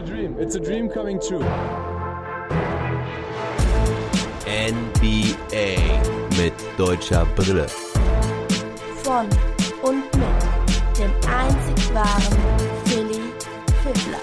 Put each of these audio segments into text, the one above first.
a dream. It's a dream coming true. NBA mit deutscher Brille. Von und mit dem einzig wahren Philly Fiddler.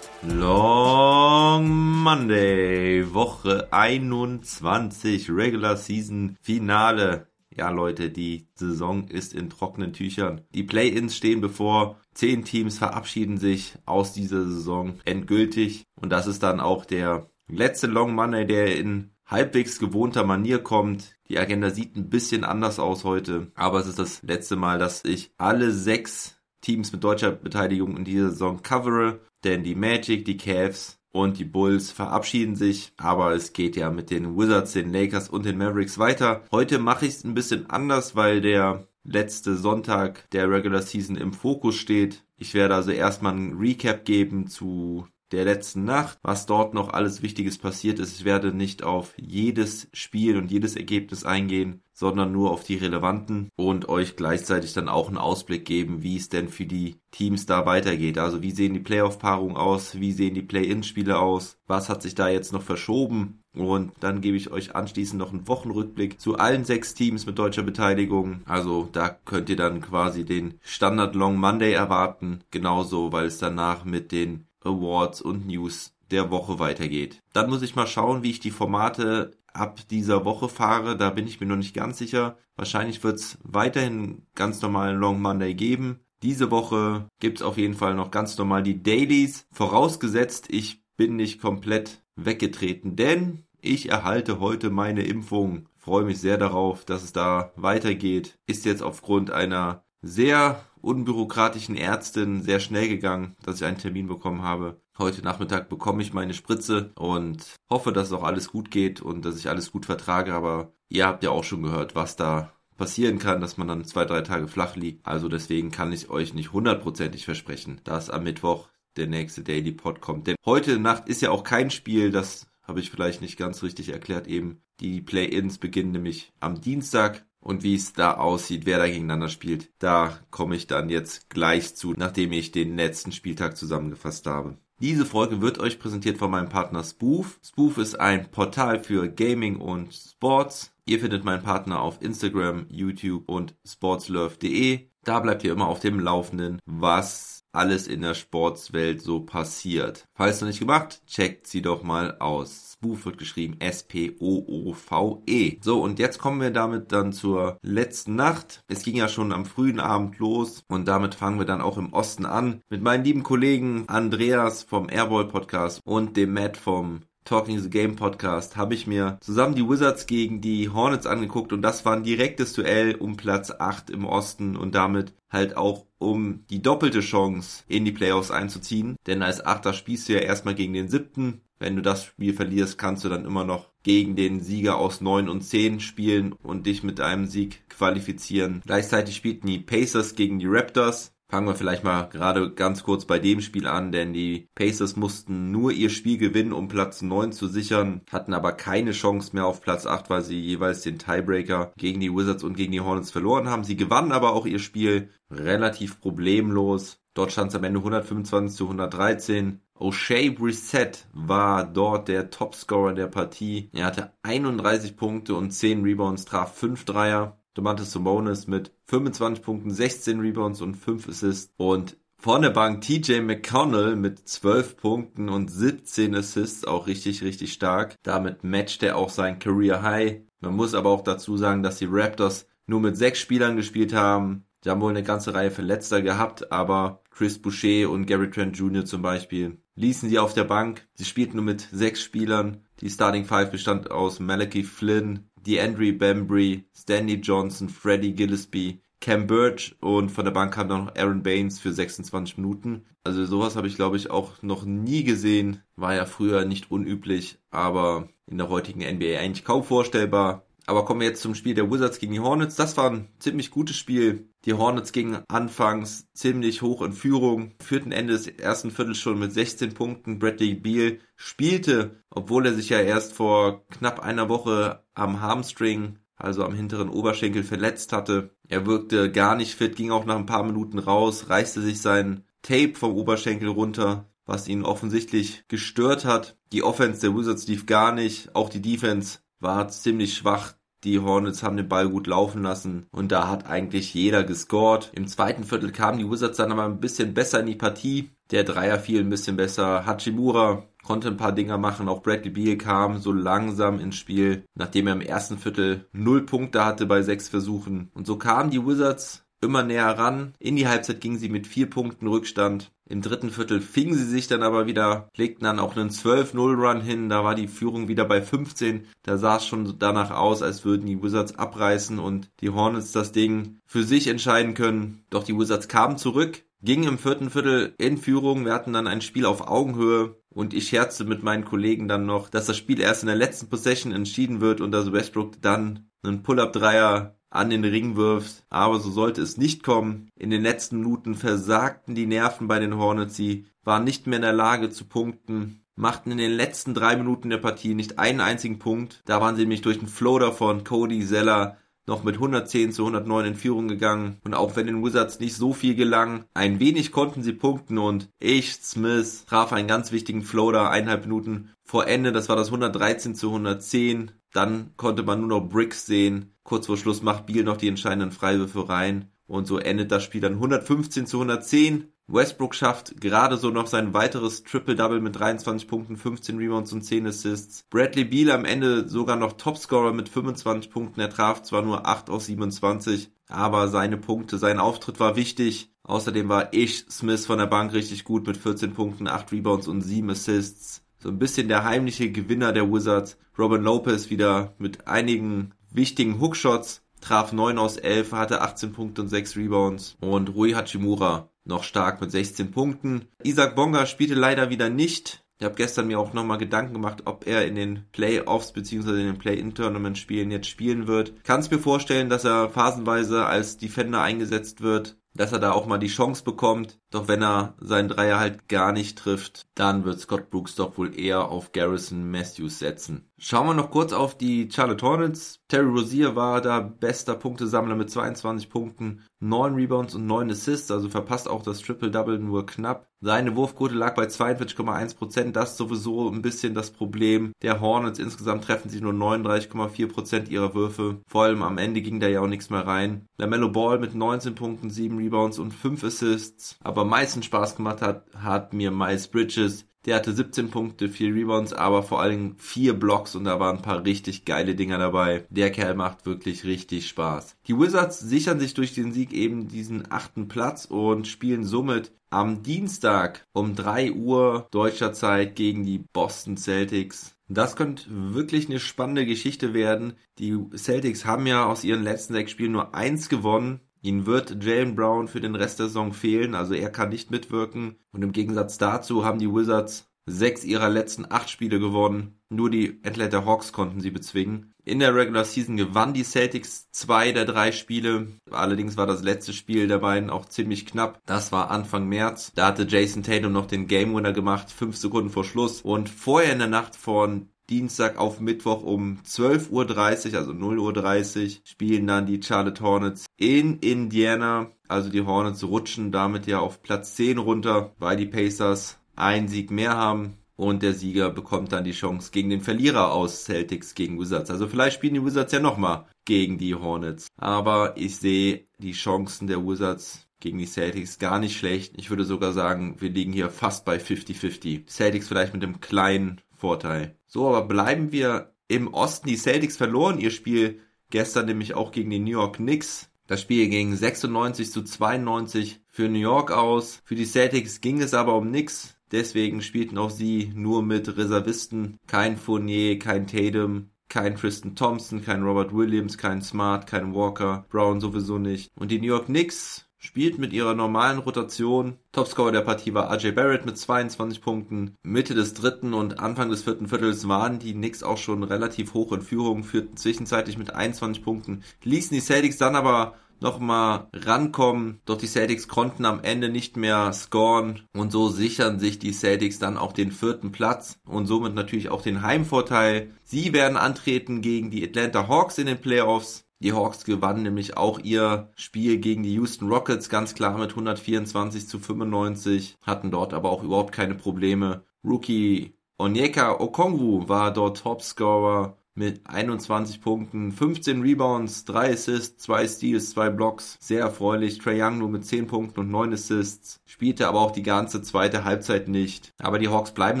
Long Monday, Woche 21, Regular Season Finale. Ja, Leute, die Saison ist in trockenen Tüchern. Die Play-ins stehen bevor. Zehn Teams verabschieden sich aus dieser Saison endgültig. Und das ist dann auch der letzte Long Monday, der in halbwegs gewohnter Manier kommt. Die Agenda sieht ein bisschen anders aus heute. Aber es ist das letzte Mal, dass ich alle sechs Teams mit deutscher Beteiligung in dieser Saison covere. Denn die Magic, die Cavs, und die Bulls verabschieden sich, aber es geht ja mit den Wizards, den Lakers und den Mavericks weiter. Heute mache ich es ein bisschen anders, weil der letzte Sonntag der Regular Season im Fokus steht. Ich werde also erstmal ein Recap geben zu der letzten Nacht, was dort noch alles Wichtiges passiert ist. Ich werde nicht auf jedes Spiel und jedes Ergebnis eingehen, sondern nur auf die relevanten und euch gleichzeitig dann auch einen Ausblick geben, wie es denn für die Teams da weitergeht. Also wie sehen die Playoff-Paarungen aus, wie sehen die Play-In-Spiele aus, was hat sich da jetzt noch verschoben und dann gebe ich euch anschließend noch einen Wochenrückblick zu allen sechs Teams mit deutscher Beteiligung. Also da könnt ihr dann quasi den Standard Long Monday erwarten, genauso weil es danach mit den Awards und News der Woche weitergeht. Dann muss ich mal schauen, wie ich die Formate ab dieser Woche fahre. Da bin ich mir noch nicht ganz sicher. Wahrscheinlich wird es weiterhin ganz normalen Long Monday geben. Diese Woche gibt es auf jeden Fall noch ganz normal die Dailies. Vorausgesetzt, ich bin nicht komplett weggetreten, denn ich erhalte heute meine Impfung. Freue mich sehr darauf, dass es da weitergeht. Ist jetzt aufgrund einer sehr unbürokratischen Ärztin sehr schnell gegangen, dass ich einen Termin bekommen habe. Heute Nachmittag bekomme ich meine Spritze und hoffe, dass auch alles gut geht und dass ich alles gut vertrage. Aber ihr habt ja auch schon gehört, was da passieren kann, dass man dann zwei, drei Tage flach liegt. Also deswegen kann ich euch nicht hundertprozentig versprechen, dass am Mittwoch der nächste Daily Pod kommt. Denn heute Nacht ist ja auch kein Spiel, das habe ich vielleicht nicht ganz richtig erklärt eben. Die Play-ins beginnen nämlich am Dienstag und wie es da aussieht, wer da gegeneinander spielt, da komme ich dann jetzt gleich zu, nachdem ich den letzten Spieltag zusammengefasst habe. Diese Folge wird euch präsentiert von meinem Partner Spoof. Spoof ist ein Portal für Gaming und Sports. Ihr findet meinen Partner auf Instagram, YouTube und sportslove.de. Da bleibt ihr immer auf dem Laufenden, was alles in der Sportswelt so passiert. Falls noch nicht gemacht, checkt sie doch mal aus. Spoof wird geschrieben S-P-O-O-V-E. So, und jetzt kommen wir damit dann zur letzten Nacht. Es ging ja schon am frühen Abend los und damit fangen wir dann auch im Osten an mit meinen lieben Kollegen Andreas vom Airball Podcast und dem Matt vom Talking the Game Podcast habe ich mir zusammen die Wizards gegen die Hornets angeguckt und das war ein direktes Duell um Platz 8 im Osten und damit halt auch um die doppelte Chance in die Playoffs einzuziehen. Denn als Achter spielst du ja erstmal gegen den siebten wenn du das Spiel verlierst, kannst du dann immer noch gegen den Sieger aus 9 und 10 spielen und dich mit einem Sieg qualifizieren. Gleichzeitig spielten die Pacers gegen die Raptors. Fangen wir vielleicht mal gerade ganz kurz bei dem Spiel an, denn die Pacers mussten nur ihr Spiel gewinnen, um Platz 9 zu sichern, hatten aber keine Chance mehr auf Platz 8, weil sie jeweils den Tiebreaker gegen die Wizards und gegen die Hornets verloren haben. Sie gewannen aber auch ihr Spiel relativ problemlos. Dort stand es am Ende 125 zu 113. O'Shea Brissett war dort der Topscorer der Partie. Er hatte 31 Punkte und 10 Rebounds, traf 5 Dreier. Domantas Sabonis mit 25 Punkten, 16 Rebounds und 5 Assists. Und von der Bank TJ McConnell mit 12 Punkten und 17 Assists, auch richtig, richtig stark. Damit matcht er auch sein Career High. Man muss aber auch dazu sagen, dass die Raptors nur mit sechs Spielern gespielt haben. Die haben wohl eine ganze Reihe Verletzter gehabt, aber Chris Boucher und Gary Trent Jr. zum Beispiel ließen sie auf der Bank. Sie spielten nur mit sechs Spielern. Die Starting Five bestand aus Malachi Flynn, DeAndre Bembry, Stanley Johnson, Freddie Gillespie, Cam Birch und von der Bank kam dann noch Aaron Baines für 26 Minuten. Also sowas habe ich glaube ich auch noch nie gesehen. War ja früher nicht unüblich, aber in der heutigen NBA eigentlich kaum vorstellbar. Aber kommen wir jetzt zum Spiel der Wizards gegen die Hornets. Das war ein ziemlich gutes Spiel. Die Hornets gingen anfangs ziemlich hoch in Führung, führten Ende des ersten Viertels schon mit 16 Punkten. Bradley Beal spielte, obwohl er sich ja erst vor knapp einer Woche am Hamstring, also am hinteren Oberschenkel verletzt hatte. Er wirkte gar nicht fit, ging auch nach ein paar Minuten raus, reißte sich seinen Tape vom Oberschenkel runter, was ihn offensichtlich gestört hat. Die Offense der Wizards lief gar nicht, auch die Defense war ziemlich schwach. Die Hornets haben den Ball gut laufen lassen und da hat eigentlich jeder gescored. Im zweiten Viertel kamen die Wizards dann aber ein bisschen besser in die Partie. Der Dreier fiel ein bisschen besser. Hachimura konnte ein paar Dinger machen. Auch Bradley Beal kam so langsam ins Spiel, nachdem er im ersten Viertel null Punkte hatte bei sechs Versuchen. Und so kamen die Wizards immer näher ran. In die Halbzeit gingen sie mit vier Punkten Rückstand. Im dritten Viertel fingen sie sich dann aber wieder, legten dann auch einen 12-0-Run hin. Da war die Führung wieder bei 15. Da sah es schon danach aus, als würden die Wizards abreißen und die Hornets das Ding für sich entscheiden können. Doch die Wizards kamen zurück, gingen im vierten Viertel in Führung. Wir hatten dann ein Spiel auf Augenhöhe. Und ich scherzte mit meinen Kollegen dann noch, dass das Spiel erst in der letzten Possession entschieden wird und dass Westbrook dann einen Pull-Up-Dreier an den Ring wirft. Aber so sollte es nicht kommen. In den letzten Minuten versagten die Nerven bei den Hornets. Sie waren nicht mehr in der Lage zu punkten. Machten in den letzten drei Minuten der Partie nicht einen einzigen Punkt. Da waren sie nämlich durch den Floater von Cody Zeller noch mit 110 zu 109 in Führung gegangen. Und auch wenn den Wizards nicht so viel gelang, ein wenig konnten sie punkten und ich, Smith, traf einen ganz wichtigen Floater eineinhalb Minuten vor Ende. Das war das 113 zu 110. Dann konnte man nur noch Bricks sehen. Kurz vor Schluss macht Biel noch die entscheidenden Freiwürfe rein. Und so endet das Spiel dann 115 zu 110. Westbrook schafft gerade so noch sein weiteres Triple-Double mit 23 Punkten, 15 Rebounds und 10 Assists. Bradley Beal am Ende sogar noch Topscorer mit 25 Punkten. Er traf zwar nur 8 aus 27, aber seine Punkte, sein Auftritt war wichtig. Außerdem war ich Smith von der Bank richtig gut mit 14 Punkten, 8 Rebounds und 7 Assists. So ein bisschen der heimliche Gewinner der Wizards. Robin Lopez wieder mit einigen wichtigen Hookshots traf 9 aus 11, hatte 18 Punkte und 6 Rebounds. Und Rui Hachimura noch stark mit 16 Punkten. Isaac Bonga spielte leider wieder nicht. Ich habe gestern mir auch nochmal Gedanken gemacht, ob er in den Playoffs bzw. in den Play-In-Tournament-Spielen jetzt spielen wird. Kann es mir vorstellen, dass er phasenweise als Defender eingesetzt wird dass er da auch mal die Chance bekommt. Doch wenn er seinen Dreier halt gar nicht trifft, dann wird Scott Brooks doch wohl eher auf Garrison Matthews setzen. Schauen wir noch kurz auf die Charlotte Hornets. Terry Rozier war da bester Punktesammler mit 22 Punkten, 9 Rebounds und 9 Assists, also verpasst auch das Triple-Double nur knapp. Seine Wurfquote lag bei 42,1%, das ist sowieso ein bisschen das Problem der Hornets. Insgesamt treffen sie nur 39,4% ihrer Würfe. Vor allem am Ende ging da ja auch nichts mehr rein. LaMelo Ball mit 19 Punkten, 7 Rebounds und 5 Assists. Aber am meisten Spaß gemacht hat, hat mir Miles Bridges. Der hatte 17 Punkte, 4 Rebounds, aber vor allem 4 Blocks und da waren ein paar richtig geile Dinger dabei. Der Kerl macht wirklich richtig Spaß. Die Wizards sichern sich durch den Sieg eben diesen achten Platz und spielen somit am Dienstag um 3 Uhr deutscher Zeit gegen die Boston Celtics. Das könnte wirklich eine spannende Geschichte werden. Die Celtics haben ja aus ihren letzten sechs Spielen nur eins gewonnen. Ihnen wird Jalen Brown für den Rest der Saison fehlen, also er kann nicht mitwirken. Und im Gegensatz dazu haben die Wizards sechs ihrer letzten acht Spiele gewonnen. Nur die Atlanta Hawks konnten sie bezwingen. In der Regular Season gewannen die Celtics zwei der drei Spiele. Allerdings war das letzte Spiel der beiden auch ziemlich knapp. Das war Anfang März. Da hatte Jason Tatum noch den Game Winner gemacht, fünf Sekunden vor Schluss. Und vorher in der Nacht von Dienstag auf Mittwoch um 12.30 Uhr, also 0.30 Uhr, spielen dann die Charlotte Hornets in Indiana. Also die Hornets rutschen damit ja auf Platz 10 runter, weil die Pacers einen Sieg mehr haben. Und der Sieger bekommt dann die Chance gegen den Verlierer aus Celtics gegen Wizards. Also vielleicht spielen die Wizards ja nochmal gegen die Hornets. Aber ich sehe die Chancen der Wizards gegen die Celtics gar nicht schlecht. Ich würde sogar sagen, wir liegen hier fast bei 50-50. Celtics vielleicht mit einem kleinen Vorteil. So, aber bleiben wir im Osten. Die Celtics verloren ihr Spiel gestern nämlich auch gegen die New York Knicks. Das Spiel ging 96 zu 92 für New York aus. Für die Celtics ging es aber um nichts. Deswegen spielten auch sie nur mit Reservisten. Kein Fournier, kein Tatum, kein Tristan Thompson, kein Robert Williams, kein Smart, kein Walker, Brown sowieso nicht. Und die New York Knicks spielt mit ihrer normalen Rotation. Topscorer der Partie war RJ Barrett mit 22 Punkten. Mitte des dritten und Anfang des vierten Viertels waren die Knicks auch schon relativ hoch in Führung, führten zwischenzeitlich mit 21 Punkten, ließen die Celtics dann aber nochmal rankommen. Doch die Celtics konnten am Ende nicht mehr scoren und so sichern sich die Celtics dann auch den vierten Platz und somit natürlich auch den Heimvorteil. Sie werden antreten gegen die Atlanta Hawks in den Playoffs. Die Hawks gewannen nämlich auch ihr Spiel gegen die Houston Rockets ganz klar mit 124 zu 95, hatten dort aber auch überhaupt keine Probleme. Rookie Onyeka Okongwu war dort Topscorer mit 21 Punkten, 15 Rebounds, 3 Assists, 2 Steals, 2 Blocks. Sehr erfreulich. Trey Young nur mit 10 Punkten und 9 Assists. Spielte aber auch die ganze zweite Halbzeit nicht. Aber die Hawks bleiben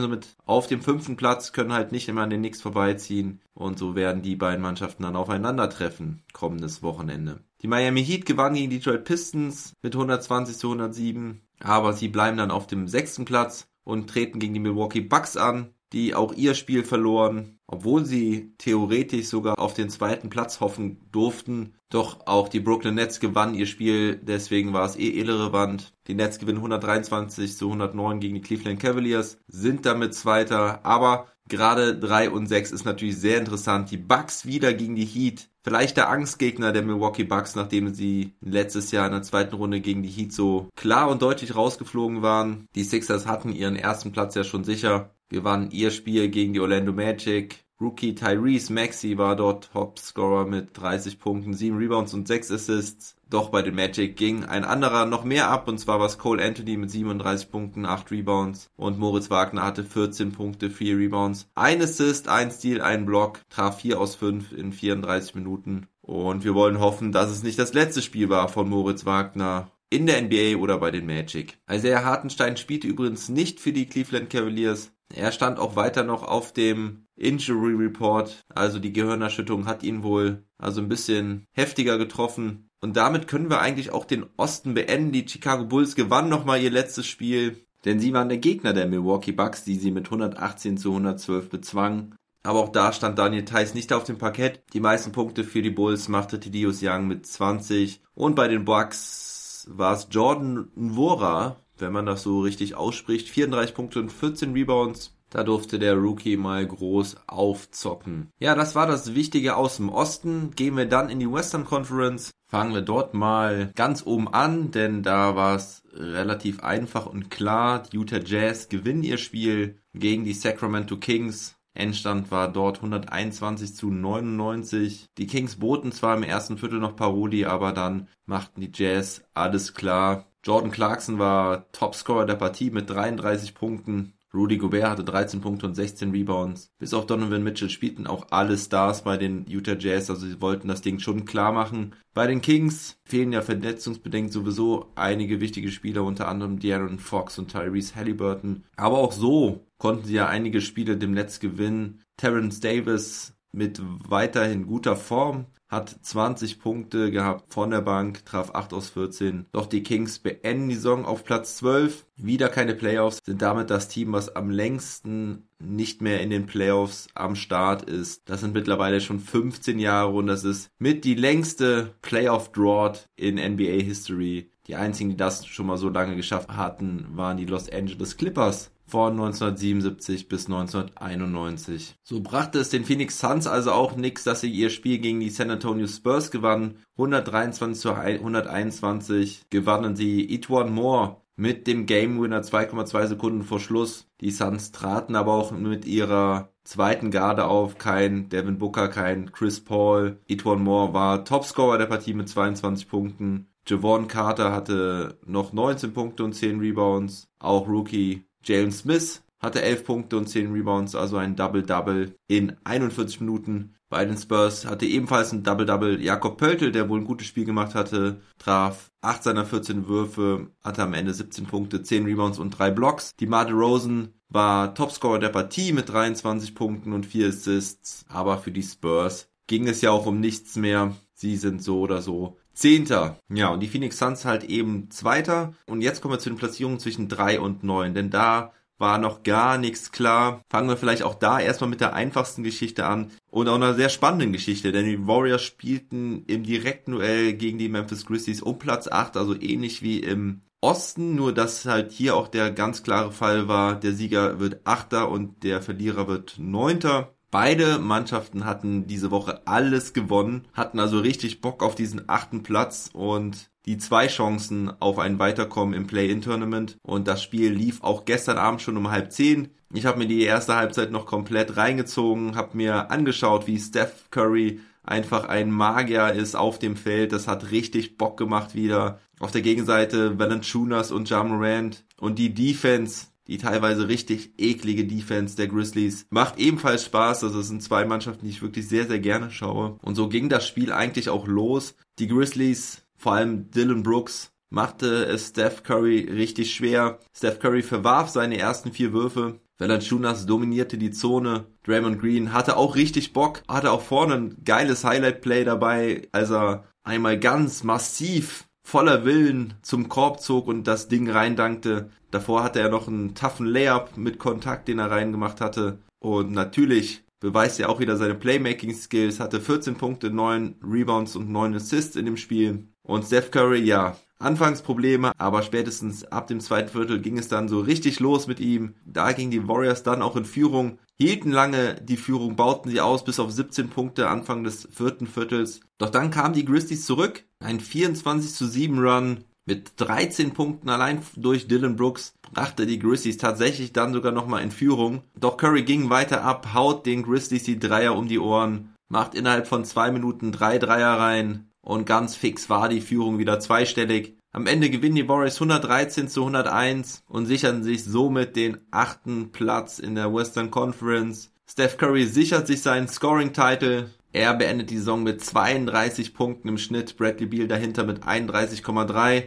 somit auf dem fünften Platz, können halt nicht immer an den Knicks vorbeiziehen. Und so werden die beiden Mannschaften dann aufeinandertreffen kommendes Wochenende. Die Miami Heat gewannen gegen die Detroit Pistons mit 120 zu 107. Aber sie bleiben dann auf dem sechsten Platz und treten gegen die Milwaukee Bucks an die auch ihr Spiel verloren, obwohl sie theoretisch sogar auf den zweiten Platz hoffen durften. Doch auch die Brooklyn Nets gewannen ihr Spiel, deswegen war es eh irrelevant. Die Nets gewinnen 123 zu 109 gegen die Cleveland Cavaliers, sind damit Zweiter, aber gerade 3 und 6 ist natürlich sehr interessant. Die Bucks wieder gegen die Heat. Vielleicht der Angstgegner der Milwaukee Bucks, nachdem sie letztes Jahr in der zweiten Runde gegen die Heat so klar und deutlich rausgeflogen waren. Die Sixers hatten ihren ersten Platz ja schon sicher gewann ihr Spiel gegen die Orlando Magic. Rookie Tyrese Maxey war dort Topscorer mit 30 Punkten, 7 Rebounds und 6 Assists. Doch bei den Magic ging ein anderer noch mehr ab und zwar war es Cole Anthony mit 37 Punkten, 8 Rebounds und Moritz Wagner hatte 14 Punkte, 4 Rebounds, ein Assist, ein Steal, ein Block, traf 4 aus 5 in 34 Minuten. Und wir wollen hoffen, dass es nicht das letzte Spiel war von Moritz Wagner in der NBA oder bei den Magic. Isaiah Hartenstein spielte übrigens nicht für die Cleveland Cavaliers. Er stand auch weiter noch auf dem Injury Report, also die Gehirnerschütterung hat ihn wohl also ein bisschen heftiger getroffen. Und damit können wir eigentlich auch den Osten beenden. Die Chicago Bulls gewannen nochmal ihr letztes Spiel, denn sie waren der Gegner der Milwaukee Bucks, die sie mit 118 zu 112 bezwangen. Aber auch da stand Daniel Theiss nicht auf dem Parkett. Die meisten Punkte für die Bulls machte Tidius Young mit 20. Und bei den Bucks war es Jordan Nwora, wenn man das so richtig ausspricht. 34 Punkte und 14 Rebounds. Da durfte der Rookie mal groß aufzocken. Ja, das war das Wichtige aus dem Osten. Gehen wir dann in die Western Conference. Fangen wir dort mal ganz oben an, denn da war es relativ einfach und klar. Die Utah Jazz gewinnen ihr Spiel gegen die Sacramento Kings. Endstand war dort 121 zu 99. Die Kings boten zwar im ersten Viertel noch Paroli, aber dann machten die Jazz alles klar. Jordan Clarkson war Topscorer der Partie mit 33 Punkten. Rudy Gobert hatte 13 Punkte und 16 Rebounds. Bis auf Donovan Mitchell spielten auch alle Stars bei den Utah Jazz, also sie wollten das Ding schon klar machen. Bei den Kings fehlen ja verletzungsbedingt sowieso einige wichtige Spieler, unter anderem De'Aaron Fox und Tyrese Halliburton. Aber auch so konnten sie ja einige Spiele dem Netz gewinnen. Terrence Davis mit weiterhin guter Form hat 20 Punkte gehabt von der Bank, traf 8 aus 14. Doch die Kings beenden die Saison auf Platz 12. Wieder keine Playoffs, sind damit das Team, was am längsten nicht mehr in den Playoffs am Start ist. Das sind mittlerweile schon 15 Jahre und das ist mit die längste Playoff-Drought in NBA History. Die einzigen, die das schon mal so lange geschafft hatten, waren die Los Angeles Clippers von 1977 bis 1991. So brachte es den Phoenix Suns also auch nichts, dass sie ihr Spiel gegen die San Antonio Spurs gewannen. 123 zu 121 gewannen sie Etwan Moore mit dem Game Winner 2,2 Sekunden vor Schluss. Die Suns traten aber auch mit ihrer zweiten Garde auf. Kein Devin Booker, kein Chris Paul. Etwan Moore war Topscorer der Partie mit 22 Punkten. Javon Carter hatte noch 19 Punkte und 10 Rebounds. Auch Rookie Jalen Smith hatte 11 Punkte und 10 Rebounds, also ein Double-Double in 41 Minuten. Bei den Spurs hatte ebenfalls ein Double-Double Jakob Pöltl, der wohl ein gutes Spiel gemacht hatte, traf 8 seiner 14 Würfe, hatte am Ende 17 Punkte, 10 Rebounds und 3 Blocks. Die Made Rosen war Topscorer der Partie mit 23 Punkten und 4 Assists, aber für die Spurs ging es ja auch um nichts mehr. Sie sind so oder so Zehnter. Ja, und die Phoenix Suns halt eben Zweiter. Und jetzt kommen wir zu den Platzierungen zwischen drei und neun, denn da war noch gar nichts klar. Fangen wir vielleicht auch da erstmal mit der einfachsten Geschichte an und auch einer sehr spannenden Geschichte, denn die Warriors spielten im direkten Duell gegen die Memphis Grizzlies um Platz 8, also ähnlich wie im Osten, nur dass halt hier auch der ganz klare Fall war, der Sieger wird Achter und der Verlierer wird Neunter. Beide Mannschaften hatten diese Woche alles gewonnen, hatten also richtig Bock auf diesen achten Platz und die zwei Chancen auf ein Weiterkommen im Play-In-Tournament. Und das Spiel lief auch gestern Abend schon um halb zehn. Ich habe mir die erste Halbzeit noch komplett reingezogen, habe mir angeschaut, wie Steph Curry einfach ein Magier ist auf dem Feld. Das hat richtig Bock gemacht wieder. Auf der Gegenseite Valanciunas und Jamorant und die Defense, die teilweise richtig eklige Defense der Grizzlies. Macht ebenfalls Spaß. Also es sind zwei Mannschaften, die ich wirklich sehr, sehr gerne schaue. Und so ging das Spiel eigentlich auch los. Die Grizzlies, vor allem Dylan Brooks, machte es Steph Curry richtig schwer. Steph Curry verwarf seine ersten vier Würfe. Valanciunas dominierte die Zone. Draymond Green hatte auch richtig Bock, hatte auch vorne ein geiles Highlight-Play dabei, als er einmal ganz massiv voller Willen zum Korb zog und das Ding reindankte. Davor hatte er noch einen toughen Layup mit Kontakt, den er reingemacht hatte. Und natürlich beweist er auch wieder seine Playmaking-Skills, hatte 14 Punkte, 9 Rebounds und 9 Assists in dem Spiel. Und Steph Curry, ja, Anfangsprobleme, aber spätestens ab dem zweiten Viertel ging es dann so richtig los mit ihm. Da gingen die Warriors dann auch in Führung, hielten lange die Führung, bauten sie aus bis auf 17 Punkte Anfang des vierten Viertels. Doch dann kamen die Grizzlies zurück, ein 24 zu 7 Run mit 13 Punkten allein durch Dylan Brooks brachte die Grizzlies tatsächlich dann sogar nochmal in Führung. Doch Curry ging weiter ab, haut den Grizzlies die Dreier um die Ohren, macht innerhalb von zwei Minuten drei Dreier rein und ganz fix war die Führung wieder zweistellig. Am Ende gewinnen die Warriors 113 zu 101 und sichern sich somit den achten Platz in der Western Conference. Steph Curry sichert sich seinen Scoring-Title. Er beendet die Saison mit 32 Punkten im Schnitt, Bradley Beal dahinter mit 31,3.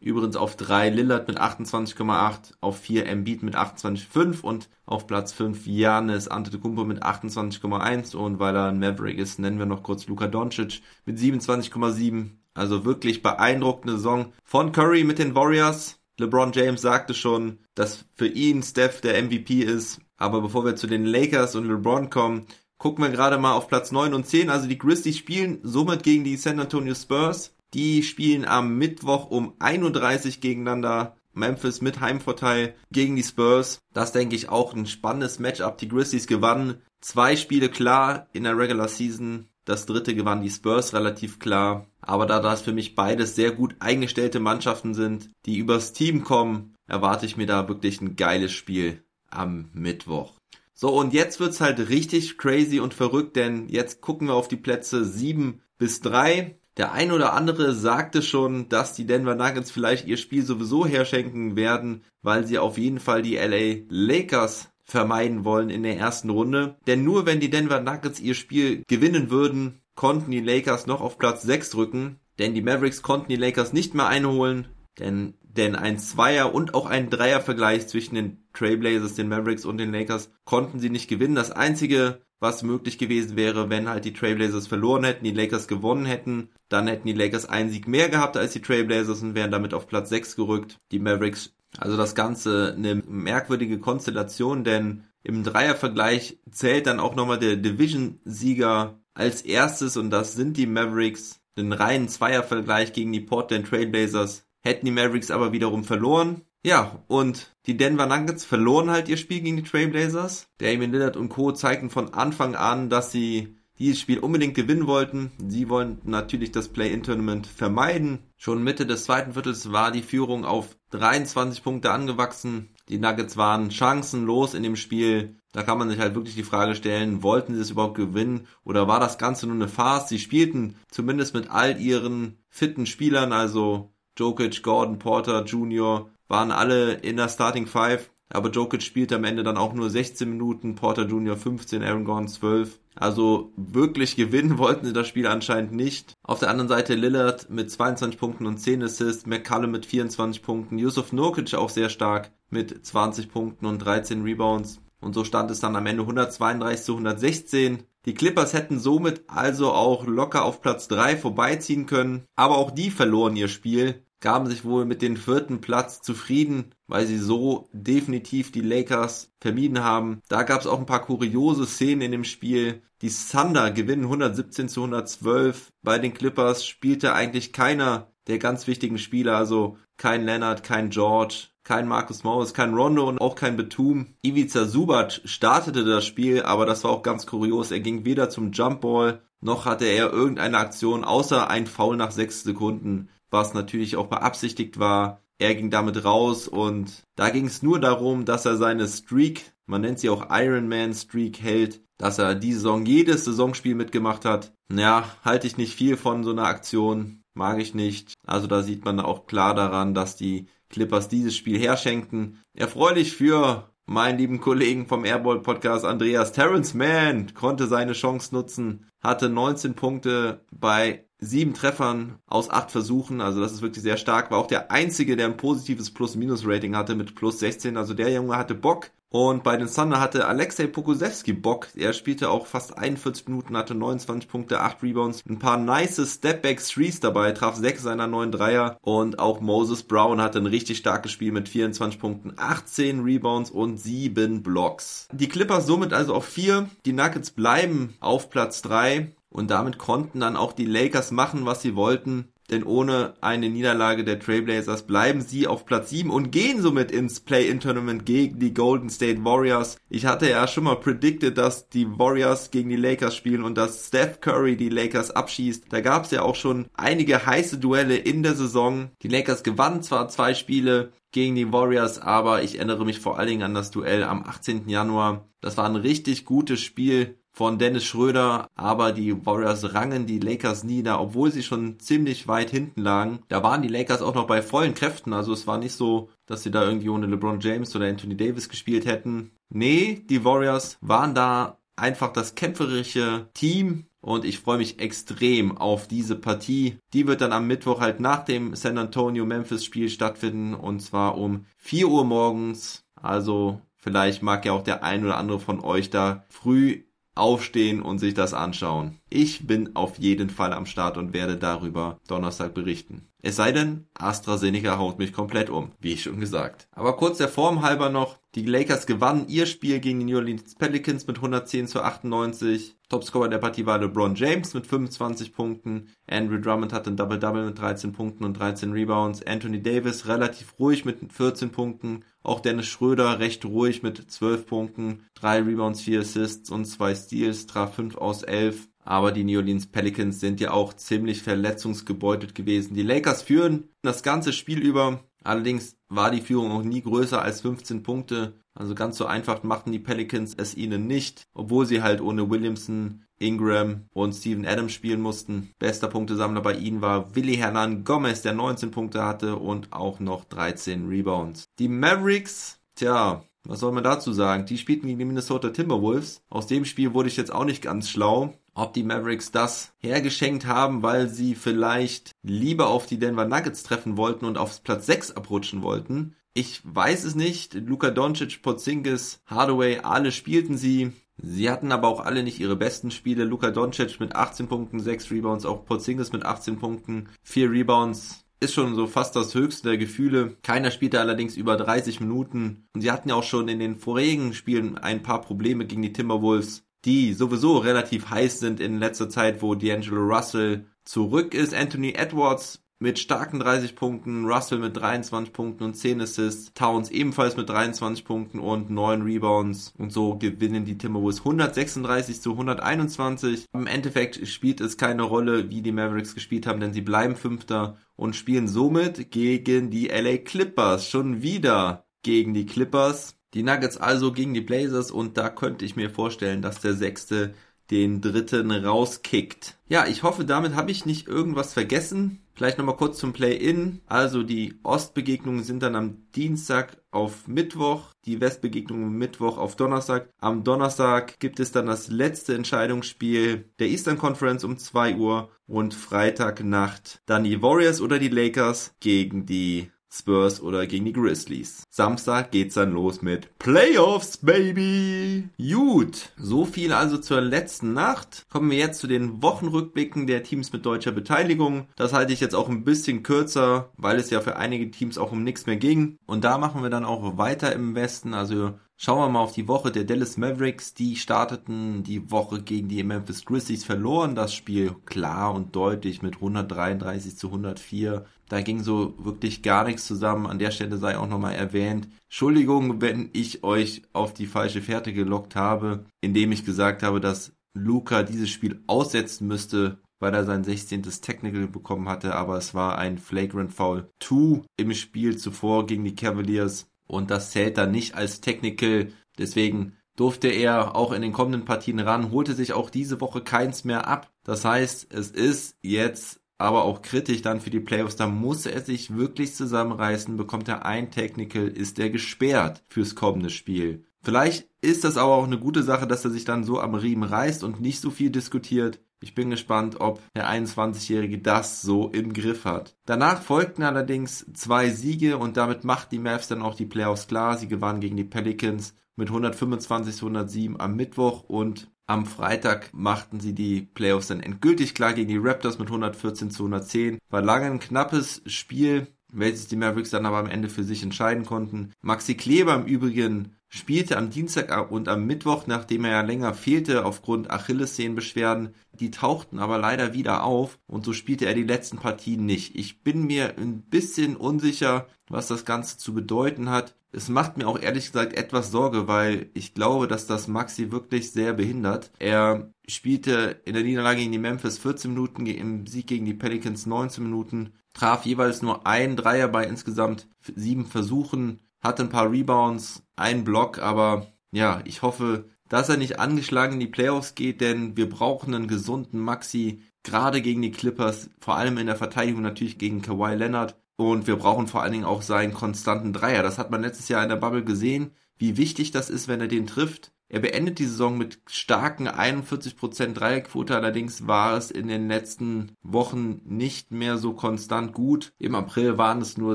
Übrigens auf 3 Lillard mit 28,8, auf 4 Embiid mit 28,5 und auf Platz 5 Janis Antetokounmpo mit 28,1 und weil er ein Maverick ist, nennen wir noch kurz Luka Doncic mit 27,7. Also wirklich beeindruckende Saison von Curry mit den Warriors. LeBron James sagte schon, dass für ihn Steph der MVP ist. Aber bevor wir zu den Lakers und LeBron kommen, gucken wir gerade mal auf Platz 9 und 10. Also die Grizzlies spielen somit gegen die San Antonio Spurs. Die spielen am Mittwoch um 31 gegeneinander. Memphis mit Heimvorteil gegen die Spurs. Das denke ich auch ein spannendes Matchup. Die Grizzlies gewannen zwei Spiele klar in der Regular Season. Das dritte gewannen die Spurs relativ klar. Aber da das für mich beides sehr gut eingestellte Mannschaften sind, die übers Team kommen, erwarte ich mir da wirklich ein geiles Spiel am Mittwoch. So, und jetzt wird's halt richtig crazy und verrückt, denn jetzt gucken wir auf die Plätze 7 bis 3. Der ein oder andere sagte schon, dass die Denver Nuggets vielleicht ihr Spiel sowieso herschenken werden, weil sie auf jeden Fall die LA Lakers vermeiden wollen in der ersten Runde. Denn nur wenn die Denver Nuggets ihr Spiel gewinnen würden, konnten die Lakers noch auf Platz 6 drücken. Denn die Mavericks konnten die Lakers nicht mehr einholen. Denn, denn ein Zweier- und auch ein Dreier-Vergleich zwischen den Trailblazers, den Mavericks und den Lakers konnten sie nicht gewinnen. Das einzige, was möglich gewesen wäre, wenn halt die Trailblazers verloren hätten, die Lakers gewonnen hätten. Dann hätten die Lakers einen Sieg mehr gehabt als die Trailblazers und wären damit auf Platz 6 gerückt. Die Mavericks, also das Ganze eine merkwürdige Konstellation, denn im Dreiervergleich zählt dann auch nochmal der Division-Sieger als erstes und das sind die Mavericks. Den reinen Zweiervergleich gegen die Portland Trailblazers hätten die Mavericks aber wiederum verloren. Ja, und die Denver Nuggets verloren halt ihr Spiel gegen die Trailblazers. Damian Lillard und Co. zeigten von Anfang an, dass sie dieses Spiel unbedingt gewinnen wollten. Sie wollten natürlich das Play-In-Tournament vermeiden. Schon Mitte des zweiten Viertels war die Führung auf 23 Punkte angewachsen. Die Nuggets waren chancenlos in dem Spiel. Da kann man sich halt wirklich die Frage stellen, wollten sie es überhaupt gewinnen oder war das Ganze nur eine Farce? Sie spielten zumindest mit all ihren fitten Spielern, also Jokic, Gordon, Porter, Junior, waren alle in der Starting Five, aber Jokic spielte am Ende dann auch nur 16 Minuten, Porter Jr. 15, Aaron Gordon 12. Also wirklich gewinnen wollten sie das Spiel anscheinend nicht. Auf der anderen Seite Lillard mit 22 Punkten und 10 Assists, McCallum mit 24 Punkten, Yusuf Nurkic auch sehr stark mit 20 Punkten und 13 Rebounds. Und so stand es dann am Ende 132 zu 116. Die Clippers hätten somit also auch locker auf Platz 3 vorbeiziehen können, aber auch die verloren ihr Spiel gaben sich wohl mit dem vierten Platz zufrieden, weil sie so definitiv die Lakers vermieden haben. Da gab es auch ein paar kuriose Szenen in dem Spiel. Die Thunder gewinnen 117 zu 112. Bei den Clippers spielte eigentlich keiner der ganz wichtigen Spieler, also kein Leonard, kein George, kein Marcus Morris, kein Rondo und auch kein Betum. Ivica Subac startete das Spiel, aber das war auch ganz kurios. Er ging weder zum Jumpball, noch hatte er irgendeine Aktion, außer ein Foul nach sechs Sekunden was natürlich auch beabsichtigt war. Er ging damit raus und da ging es nur darum, dass er seine Streak man nennt sie auch Iron Man Streak hält, dass er die Saison jedes Saisonspiel mitgemacht hat. Ja, halte ich nicht viel von so einer Aktion, mag ich nicht. Also da sieht man auch klar daran, dass die Clippers dieses Spiel herschenken. Erfreulich für meinen lieben Kollegen vom Airball Podcast Andreas Terrence Mann konnte seine Chance nutzen, hatte 19 Punkte bei sieben Treffern aus acht Versuchen, also das ist wirklich sehr stark, war auch der einzige, der ein positives Plus-Minus-Rating hatte mit plus 16, also der Junge hatte Bock. Und bei den Thunder hatte Alexei Pokusewski Bock. Er spielte auch fast 41 Minuten, hatte 29 Punkte, 8 Rebounds, ein paar nice Stepback Threes dabei, traf 6 seiner 9 Dreier. Und auch Moses Brown hatte ein richtig starkes Spiel mit 24 Punkten, 18 Rebounds und 7 Blocks. Die Clippers somit also auf 4. Die Nuggets bleiben auf Platz 3. Und damit konnten dann auch die Lakers machen, was sie wollten. Denn ohne eine Niederlage der Trailblazers bleiben sie auf Platz 7 und gehen somit ins Play-In-Tournament gegen die Golden State Warriors. Ich hatte ja schon mal predicted, dass die Warriors gegen die Lakers spielen und dass Steph Curry die Lakers abschießt. Da gab es ja auch schon einige heiße Duelle in der Saison. Die Lakers gewannen zwar zwei Spiele, gegen die Warriors, aber ich erinnere mich vor allen Dingen an das Duell am 18. Januar. Das war ein richtig gutes Spiel von Dennis Schröder, aber die Warriors rangen die Lakers nieder, obwohl sie schon ziemlich weit hinten lagen. Da waren die Lakers auch noch bei vollen Kräften, also es war nicht so, dass sie da irgendwie ohne LeBron James oder Anthony Davis gespielt hätten. Nee, die Warriors waren da einfach das kämpferische Team und ich freue mich extrem auf diese Partie. Die wird dann am Mittwoch halt nach dem San Antonio Memphis Spiel stattfinden und zwar um 4 Uhr morgens. Also vielleicht mag ja auch der ein oder andere von euch da früh aufstehen und sich das anschauen. Ich bin auf jeden Fall am Start und werde darüber Donnerstag berichten. Es sei denn, AstraZeneca haut mich komplett um, wie ich schon gesagt. Aber kurz der Form halber noch, die Lakers gewannen ihr Spiel gegen die New Orleans Pelicans mit 110 zu 98. Topscorer der Partie war LeBron James mit 25 Punkten. Andrew Drummond hatte ein Double-Double mit 13 Punkten und 13 Rebounds. Anthony Davis relativ ruhig mit 14 Punkten. Auch Dennis Schröder recht ruhig mit 12 Punkten, 3 Rebounds, 4 Assists und 2 Steals, traf 5 aus 11. Aber die New Orleans Pelicans sind ja auch ziemlich verletzungsgebeutet gewesen. Die Lakers führen das ganze Spiel über. Allerdings war die Führung auch nie größer als 15 Punkte. Also ganz so einfach machten die Pelicans es ihnen nicht, obwohl sie halt ohne Williamson, Ingram und Steven Adams spielen mussten. Bester Punktesammler bei ihnen war Willi Hernan Gomez, der 19 Punkte hatte und auch noch 13 Rebounds. Die Mavericks, tja, was soll man dazu sagen? Die spielten gegen die Minnesota Timberwolves. Aus dem Spiel wurde ich jetzt auch nicht ganz schlau ob die Mavericks das hergeschenkt haben, weil sie vielleicht lieber auf die Denver Nuggets treffen wollten und aufs Platz 6 abrutschen wollten. Ich weiß es nicht. Luka Doncic, Porzingis, Hardaway, alle spielten sie. Sie hatten aber auch alle nicht ihre besten Spiele. Luka Doncic mit 18 Punkten, 6 Rebounds, auch Porzingis mit 18 Punkten, 4 Rebounds. Ist schon so fast das höchste der Gefühle. Keiner spielte allerdings über 30 Minuten. Und sie hatten ja auch schon in den vorigen Spielen ein paar Probleme gegen die Timberwolves die sowieso relativ heiß sind in letzter Zeit, wo D'Angelo Russell zurück ist. Anthony Edwards mit starken 30 Punkten, Russell mit 23 Punkten und 10 Assists, Towns ebenfalls mit 23 Punkten und 9 Rebounds und so gewinnen die Timberwolves 136 zu 121. Im Endeffekt spielt es keine Rolle, wie die Mavericks gespielt haben, denn sie bleiben Fünfter und spielen somit gegen die LA Clippers. Schon wieder gegen die Clippers. Die Nuggets also gegen die Blazers und da könnte ich mir vorstellen, dass der Sechste den Dritten rauskickt. Ja, ich hoffe, damit habe ich nicht irgendwas vergessen. Vielleicht nochmal kurz zum Play-In. Also die Ostbegegnungen sind dann am Dienstag auf Mittwoch, die Westbegegnungen Mittwoch auf Donnerstag. Am Donnerstag gibt es dann das letzte Entscheidungsspiel der Eastern Conference um 2 Uhr und Freitagnacht dann die Warriors oder die Lakers gegen die Spurs oder gegen die Grizzlies. Samstag geht's dann los mit Playoffs, Baby! Gut, so viel also zur letzten Nacht. Kommen wir jetzt zu den Wochenrückblicken der Teams mit deutscher Beteiligung. Das halte ich jetzt auch ein bisschen kürzer, weil es ja für einige Teams auch um nichts mehr ging. Und da machen wir dann auch weiter im Westen. Also Schauen wir mal auf die Woche der Dallas Mavericks. Die starteten die Woche gegen die Memphis Grizzlies, verloren das Spiel klar und deutlich mit 133 zu 104. Da ging so wirklich gar nichts zusammen. An der Stelle sei auch nochmal erwähnt. Entschuldigung, wenn ich euch auf die falsche Fährte gelockt habe, indem ich gesagt habe, dass Luca dieses Spiel aussetzen müsste, weil er sein 16. Technical bekommen hatte, aber es war ein Flagrant Foul 2 im Spiel zuvor gegen die Cavaliers und das zählt dann nicht als Technical, Deswegen durfte er auch in den kommenden Partien ran, holte sich auch diese Woche keins mehr ab. Das heißt, es ist jetzt aber auch kritisch dann für die Playoffs. Da muss er sich wirklich zusammenreißen. Bekommt er ein Technical, ist er gesperrt fürs kommende Spiel. Vielleicht ist das aber auch eine gute Sache, dass er sich dann so am Riemen reißt und nicht so viel diskutiert. Ich bin gespannt, ob der 21-Jährige das so im Griff hat. Danach folgten allerdings zwei Siege und damit macht die Mavs dann auch die Playoffs klar. Sie gewannen gegen die Pelicans mit 125 zu 107 am Mittwoch und am Freitag machten sie die Playoffs dann endgültig klar gegen die Raptors mit 114 zu 110. War lange ein knappes Spiel, welches die Mavericks dann aber am Ende für sich entscheiden konnten. Maxi Kleber im Übrigen spielte am Dienstag und am Mittwoch, nachdem er ja länger fehlte aufgrund Achillessehnenbeschwerden. Die tauchten aber leider wieder auf und so spielte er die letzten Partien nicht. Ich bin mir ein bisschen unsicher, was das Ganze zu bedeuten hat. Es macht mir auch ehrlich gesagt etwas Sorge, weil ich glaube, dass das Maxi wirklich sehr behindert. Er spielte in der Niederlage gegen die Memphis 14 Minuten, im Sieg gegen die Pelicans 19 Minuten, traf jeweils nur ein Dreier bei insgesamt sieben Versuchen, hatte ein paar Rebounds, einen Block, aber ja, ich hoffe, dass er nicht angeschlagen in die Playoffs geht, denn wir brauchen einen gesunden Maxi, gerade gegen die Clippers, vor allem in der Verteidigung natürlich gegen Kawhi Leonard. Und wir brauchen vor allen Dingen auch seinen konstanten Dreier. Das hat man letztes Jahr in der Bubble gesehen, wie wichtig das ist, wenn er den trifft. Er beendet die Saison mit starken 41% Dreierquote, allerdings war es in den letzten Wochen nicht mehr so konstant gut. Im April waren es nur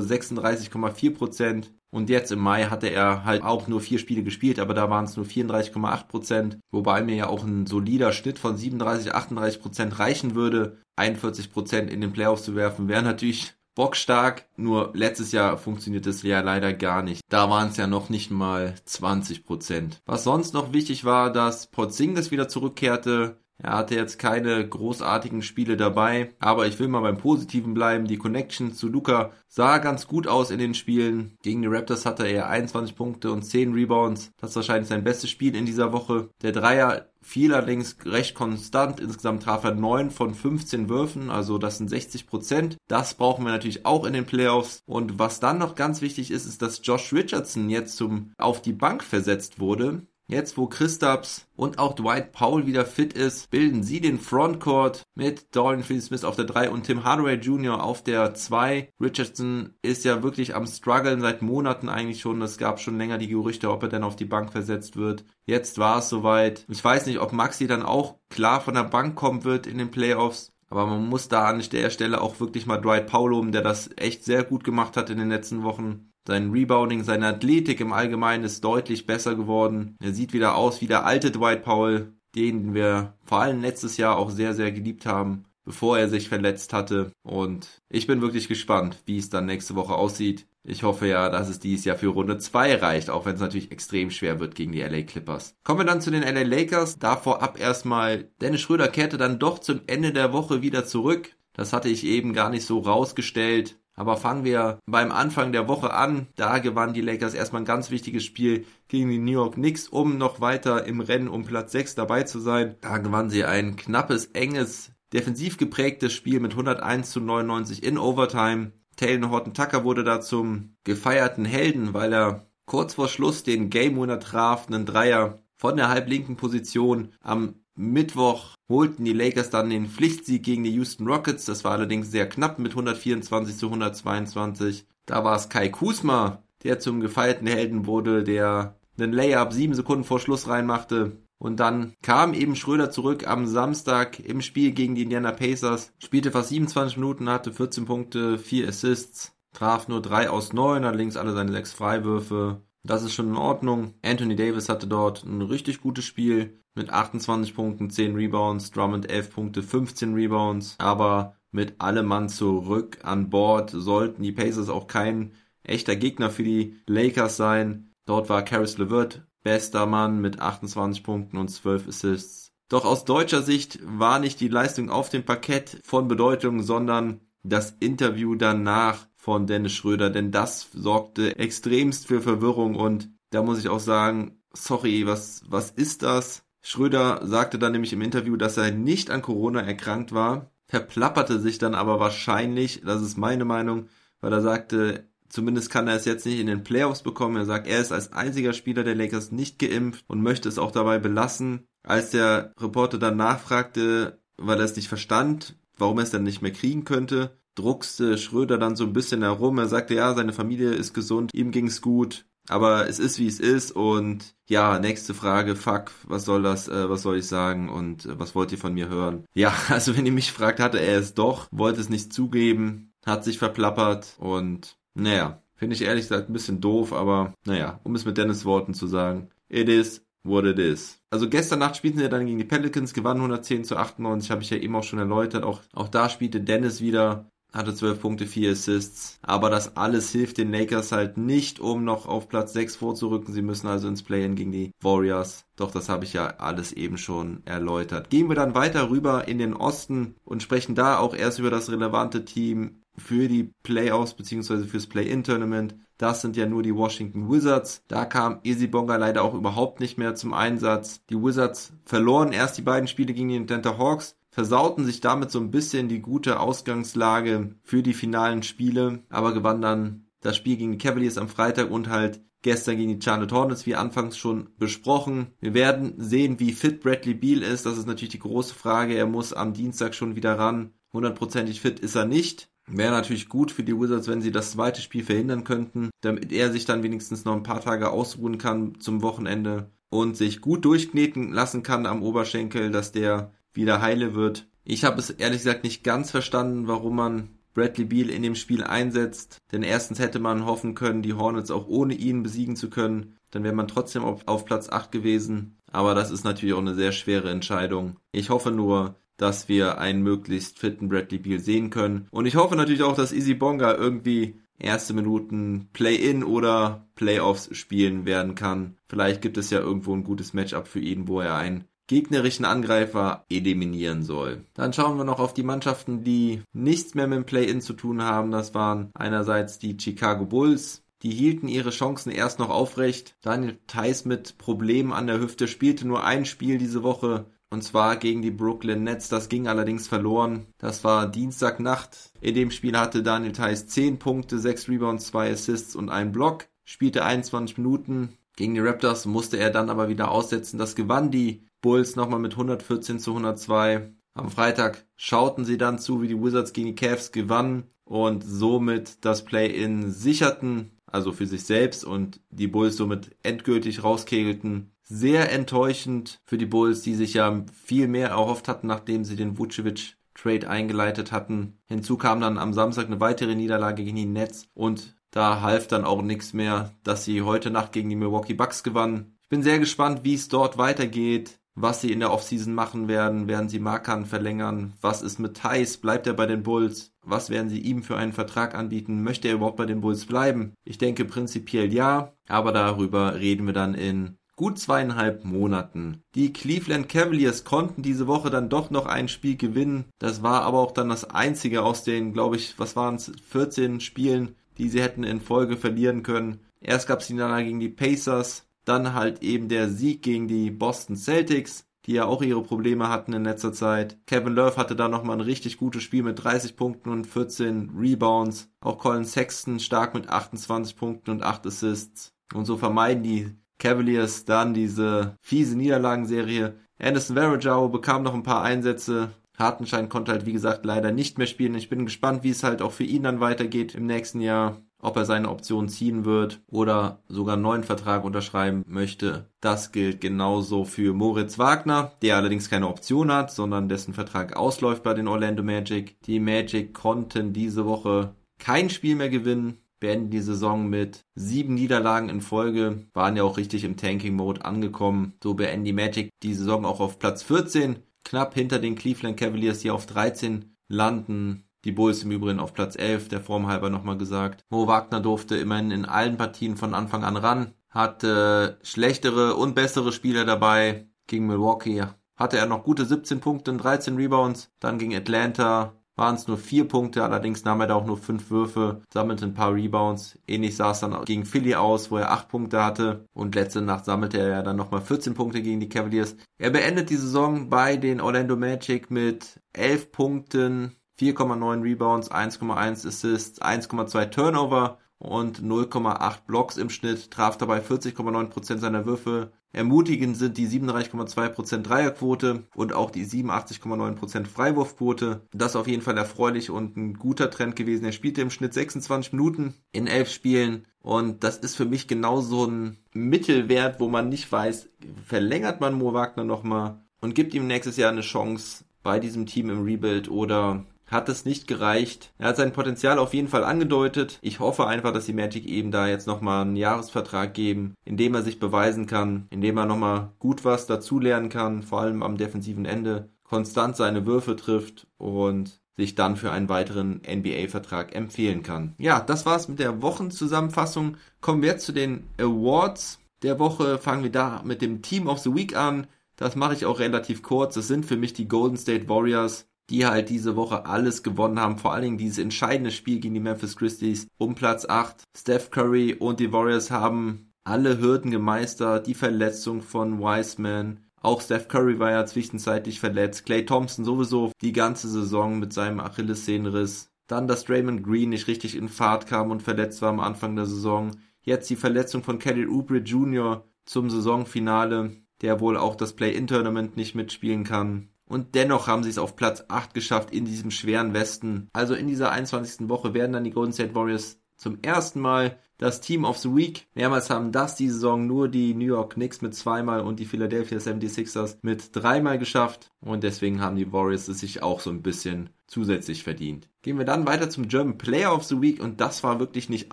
36,4%. Und jetzt im Mai hatte er halt auch nur vier Spiele gespielt, aber da waren es nur 34,8 Prozent, wobei mir ja auch ein solider Schnitt von 37, 38 Prozent reichen würde. 41 Prozent in den Playoffs zu werfen, wäre natürlich bockstark, nur letztes Jahr funktioniert es ja leider gar nicht. Da waren es ja noch nicht mal 20 Prozent. Was sonst noch wichtig war, dass Porzingis wieder zurückkehrte. Er hatte jetzt keine großartigen Spiele dabei, aber ich will mal beim Positiven bleiben. Die Connection zu Luca sah ganz gut aus in den Spielen. Gegen die Raptors hatte er 21 Punkte und 10 Rebounds. Das ist wahrscheinlich sein bestes Spiel in dieser Woche. Der Dreier fiel allerdings recht konstant. Insgesamt traf er 9 von 15 Würfen, also das sind 60 Prozent. Das brauchen wir natürlich auch in den Playoffs. Und was dann noch ganz wichtig ist, ist, dass Josh Richardson jetzt zum auf die Bank versetzt wurde. Jetzt, wo Christaps und auch Dwight Powell wieder fit ist, bilden sie den Frontcourt mit Dorian Finney-Smith auf der 3 und Tim Hardaway Jr. auf der 2. Richardson ist ja wirklich am struggeln seit Monaten eigentlich schon. Es gab schon länger die Gerüchte, ob er denn auf die Bank versetzt wird. Jetzt war es soweit. Ich weiß nicht, ob Maxi dann auch klar von der Bank kommen wird in den Playoffs. Aber man muss da an der Stelle auch wirklich mal Dwight Powell loben, der das echt sehr gut gemacht hat in den letzten Wochen. Sein Rebounding, seine Athletik im Allgemeinen ist deutlich besser geworden. Er sieht wieder aus wie der alte Dwight Powell, den wir vor allem letztes Jahr auch sehr, sehr geliebt haben, bevor er sich verletzt hatte. Und ich bin wirklich gespannt, wie es dann nächste Woche aussieht. Ich hoffe ja, dass es dieses Jahr für Runde 2 reicht, auch wenn es natürlich extrem schwer wird gegen die LA Clippers. Kommen wir dann zu den LA Lakers. Davor ab erstmal, Dennis Schröder kehrte dann doch zum Ende der Woche wieder zurück. Das hatte ich eben gar nicht so rausgestellt. Aber fangen wir beim Anfang der Woche an. Da gewannen die Lakers erstmal ein ganz wichtiges Spiel gegen die New York Knicks, um noch weiter im Rennen um Platz 6 dabei zu sein. Da gewannen sie ein knappes, enges, defensiv geprägtes Spiel mit 101 zu 99 in Overtime. Taylor Horton Tucker wurde da zum gefeierten Helden, weil er kurz vor Schluss den Game Winner traf, einen Dreier von der halblinken Position am Mittwoch holten die Lakers dann den Pflichtsieg gegen die Houston Rockets. Das war allerdings sehr knapp mit 124 zu 122. Da war es Kai Kusma, der zum gefeierten Helden wurde, der einen Layup sieben Sekunden vor Schluss reinmachte. Und dann kam eben Schröder zurück am Samstag im Spiel gegen die Indiana Pacers, spielte fast 27 Minuten, hatte 14 Punkte, 4 Assists, traf nur 3 aus 9, allerdings alle seine 6 Freiwürfe. Das ist schon in Ordnung. Anthony Davis hatte dort ein richtig gutes Spiel mit 28 Punkten, 10 Rebounds, Drummond 11 Punkte, 15 Rebounds. Aber mit allem Mann zurück an Bord sollten die Pacers auch kein echter Gegner für die Lakers sein. Dort war Caris LeVert bester Mann mit 28 Punkten und 12 Assists. Doch aus deutscher Sicht war nicht die Leistung auf dem Parkett von Bedeutung, sondern das Interview danach von Dennis Schröder, denn das sorgte extremst für Verwirrung und da muss ich auch sagen, sorry, was, was ist das? Schröder sagte dann nämlich im Interview, dass er nicht an Corona erkrankt war, verplapperte sich dann aber wahrscheinlich, das ist meine Meinung, weil er sagte, Zumindest kann er es jetzt nicht in den Playoffs bekommen. Er sagt, er ist als einziger Spieler der Lakers nicht geimpft und möchte es auch dabei belassen. Als der Reporter dann nachfragte, weil er es nicht verstand, warum er es dann nicht mehr kriegen könnte, druckste Schröder dann so ein bisschen herum. Er sagte, ja, seine Familie ist gesund, ihm ging's gut, aber es ist wie es ist und ja, nächste Frage, fuck, was soll das, äh, was soll ich sagen und äh, was wollt ihr von mir hören? Ja, also wenn ihr mich fragt, hatte er es doch, wollte es nicht zugeben, hat sich verplappert und naja, finde ich ehrlich gesagt ein bisschen doof, aber naja, um es mit Dennis Worten zu sagen, it is what it is. Also gestern Nacht spielten sie dann gegen die Pelicans, gewannen 110 zu 98, habe ich ja eben auch schon erläutert. Auch, auch da spielte Dennis wieder hatte 12 Punkte, 4 Assists. Aber das alles hilft den Lakers halt nicht, um noch auf Platz 6 vorzurücken. Sie müssen also ins Play-In gegen die Warriors. Doch das habe ich ja alles eben schon erläutert. Gehen wir dann weiter rüber in den Osten und sprechen da auch erst über das relevante Team für die Playoffs bzw. fürs Play-In-Tournament. Das sind ja nur die Washington Wizards. Da kam Easy Bonga leider auch überhaupt nicht mehr zum Einsatz. Die Wizards verloren erst die beiden Spiele gegen die Atlanta Hawks, versauten sich damit so ein bisschen die gute Ausgangslage für die finalen Spiele, aber gewannen dann das Spiel gegen die Cavaliers am Freitag und halt gestern gegen die Charlotte Hornets, wie anfangs schon besprochen. Wir werden sehen, wie fit Bradley Beal ist. Das ist natürlich die große Frage. Er muss am Dienstag schon wieder ran. Hundertprozentig fit ist er nicht. Wäre natürlich gut für die Wizards, wenn sie das zweite Spiel verhindern könnten, damit er sich dann wenigstens noch ein paar Tage ausruhen kann zum Wochenende und sich gut durchkneten lassen kann am Oberschenkel, dass der wieder heile wird. Ich habe es ehrlich gesagt nicht ganz verstanden, warum man Bradley Beal in dem Spiel einsetzt, denn erstens hätte man hoffen können, die Hornets auch ohne ihn besiegen zu können, dann wäre man trotzdem auf, auf Platz 8 gewesen, aber das ist natürlich auch eine sehr schwere Entscheidung. Ich hoffe nur, dass wir einen möglichst fitten Bradley Beal sehen können und ich hoffe natürlich auch, dass Easy Bonga irgendwie erste Minuten Play-in oder Playoffs spielen werden kann. Vielleicht gibt es ja irgendwo ein gutes Matchup für ihn, wo er ein gegnerischen Angreifer eliminieren soll. Dann schauen wir noch auf die Mannschaften, die nichts mehr mit dem Play-In zu tun haben. Das waren einerseits die Chicago Bulls. Die hielten ihre Chancen erst noch aufrecht. Daniel Theiss mit Problemen an der Hüfte spielte nur ein Spiel diese Woche. Und zwar gegen die Brooklyn Nets. Das ging allerdings verloren. Das war Dienstagnacht. In dem Spiel hatte Daniel Theiss 10 Punkte, 6 Rebounds, 2 Assists und einen Block. Spielte 21 Minuten. Gegen die Raptors musste er dann aber wieder aussetzen. Das gewann die Bulls nochmal mit 114 zu 102. Am Freitag schauten sie dann zu, wie die Wizards gegen die Cavs gewannen und somit das Play-in sicherten, also für sich selbst und die Bulls somit endgültig rauskegelten. Sehr enttäuschend für die Bulls, die sich ja viel mehr erhofft hatten, nachdem sie den Vucevic Trade eingeleitet hatten. Hinzu kam dann am Samstag eine weitere Niederlage gegen die Nets und da half dann auch nichts mehr, dass sie heute Nacht gegen die Milwaukee Bucks gewannen. Ich bin sehr gespannt, wie es dort weitergeht was sie in der Offseason machen werden. Werden sie Markan verlängern? Was ist mit Thais? Bleibt er bei den Bulls? Was werden sie ihm für einen Vertrag anbieten? Möchte er überhaupt bei den Bulls bleiben? Ich denke prinzipiell ja, aber darüber reden wir dann in gut zweieinhalb Monaten. Die Cleveland Cavaliers konnten diese Woche dann doch noch ein Spiel gewinnen. Das war aber auch dann das einzige aus den, glaube ich, was waren es, 14 Spielen, die sie hätten in Folge verlieren können. Erst gab es die Niederlage gegen die Pacers, dann halt eben der Sieg gegen die Boston Celtics, die ja auch ihre Probleme hatten in letzter Zeit. Kevin Love hatte da nochmal ein richtig gutes Spiel mit 30 Punkten und 14 Rebounds. Auch Colin Sexton stark mit 28 Punkten und 8 Assists. Und so vermeiden die Cavaliers dann diese fiese Niederlagenserie. Anderson Varejao bekam noch ein paar Einsätze. Hartenschein konnte halt wie gesagt leider nicht mehr spielen. Ich bin gespannt, wie es halt auch für ihn dann weitergeht im nächsten Jahr ob er seine Option ziehen wird oder sogar einen neuen Vertrag unterschreiben möchte. Das gilt genauso für Moritz Wagner, der allerdings keine Option hat, sondern dessen Vertrag ausläuft bei den Orlando Magic. Die Magic konnten diese Woche kein Spiel mehr gewinnen, beenden die Saison mit sieben Niederlagen in Folge, waren ja auch richtig im Tanking-Mode angekommen. So beenden die Magic die Saison auch auf Platz 14, knapp hinter den Cleveland Cavaliers, die auf 13 landen. Die Bulls im Übrigen auf Platz 11, der Form halber nochmal gesagt. Mo Wagner durfte immerhin in allen Partien von Anfang an ran, hatte schlechtere und bessere Spieler dabei. Gegen Milwaukee hatte er noch gute 17 Punkte und 13 Rebounds. Dann gegen Atlanta waren es nur vier Punkte, allerdings nahm er da auch nur fünf Würfe, sammelte ein paar Rebounds. Ähnlich sah es dann gegen Philly aus, wo er acht Punkte hatte und letzte Nacht sammelte er dann nochmal 14 Punkte gegen die Cavaliers. Er beendet die Saison bei den Orlando Magic mit elf Punkten, 4,9 Rebounds, 1,1 Assists, 1,2 Turnover und 0,8 Blocks im Schnitt, traf dabei 40,9% seiner Würfe. Ermutigend sind die 37,2% Dreierquote und auch die 87,9% Freiwurfquote. Das ist auf jeden Fall erfreulich und ein guter Trend gewesen. Er spielte im Schnitt 26 Minuten in elf Spielen und das ist für mich genau so ein Mittelwert, wo man nicht weiß, verlängert man Mo Wagner nochmal und gibt ihm nächstes Jahr eine Chance bei diesem Team im Rebuild oder hat es nicht gereicht. Er hat sein Potenzial auf jeden Fall angedeutet. Ich hoffe einfach, dass die Magic eben da jetzt nochmal einen Jahresvertrag geben, in dem er sich beweisen kann, in dem er nochmal gut was dazulernen kann, vor allem am defensiven Ende, konstant seine Würfe trifft und sich dann für einen weiteren NBA-Vertrag empfehlen kann. Ja, das war's mit der Wochenzusammenfassung. Kommen wir jetzt zu den Awards der Woche. Fangen wir da mit dem Team of the Week an. Das mache ich auch relativ kurz. Es sind für mich die Golden State Warriors die halt diese Woche alles gewonnen haben. Vor allen Dingen dieses entscheidende Spiel gegen die Memphis Christies um Platz 8. Steph Curry und die Warriors haben alle Hürden gemeistert. Die Verletzung von Wiseman. Auch Steph Curry war ja zwischenzeitlich verletzt. Clay Thompson sowieso die ganze Saison mit seinem Achillessehnenriss. Dann, dass Draymond Green nicht richtig in Fahrt kam und verletzt war am Anfang der Saison. Jetzt die Verletzung von Kelly Oubre Jr. zum Saisonfinale, der wohl auch das Play-In-Tournament nicht mitspielen kann. Und dennoch haben sie es auf Platz 8 geschafft in diesem schweren Westen. Also in dieser 21. Woche werden dann die Golden State Warriors zum ersten Mal das Team of the Week. Mehrmals haben das die Saison nur die New York Knicks mit zweimal und die Philadelphia 76ers mit dreimal geschafft. Und deswegen haben die Warriors es sich auch so ein bisschen zusätzlich verdient. Gehen wir dann weiter zum German Player of the Week und das war wirklich nicht